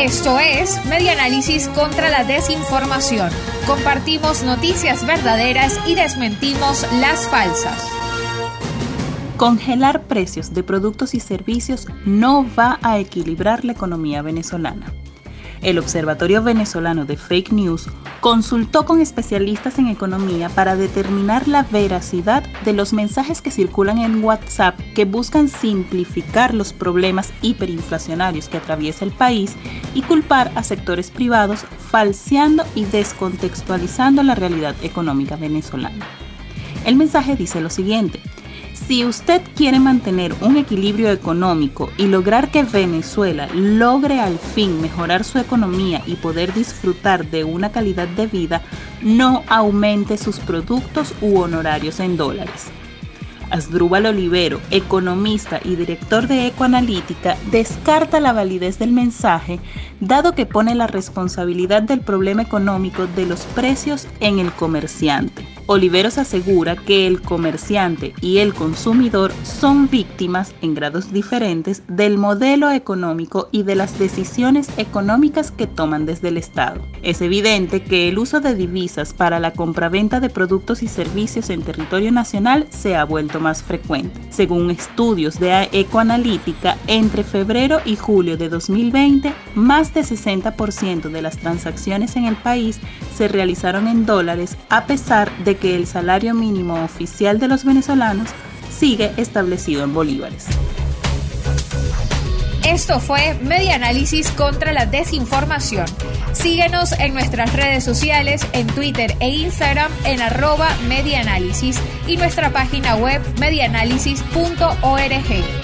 Esto es Medianálisis contra la desinformación. Compartimos noticias verdaderas y desmentimos las falsas. Congelar precios de productos y servicios no va a equilibrar la economía venezolana. El Observatorio Venezolano de Fake News consultó con especialistas en economía para determinar la veracidad de los mensajes que circulan en WhatsApp que buscan simplificar los problemas hiperinflacionarios que atraviesa el país y culpar a sectores privados falseando y descontextualizando la realidad económica venezolana. El mensaje dice lo siguiente. Si usted quiere mantener un equilibrio económico y lograr que Venezuela logre al fin mejorar su economía y poder disfrutar de una calidad de vida, no aumente sus productos u honorarios en dólares. Asdrúbal Olivero, economista y director de Ecoanalítica, descarta la validez del mensaje, dado que pone la responsabilidad del problema económico de los precios en el comerciante. Oliveros asegura que el comerciante y el consumidor son víctimas en grados diferentes del modelo económico y de las decisiones económicas que toman desde el Estado. Es evidente que el uso de divisas para la compraventa de productos y servicios en territorio nacional se ha vuelto más frecuente. Según estudios de Ecoanalítica, entre febrero y julio de 2020, más del 60% de las transacciones en el país se realizaron en dólares a pesar que el salario mínimo oficial de los venezolanos sigue establecido en bolívares. Esto fue Media Análisis contra la Desinformación. Síguenos en nuestras redes sociales, en Twitter e Instagram en arroba medianálisis y nuestra página web medianálisis.org.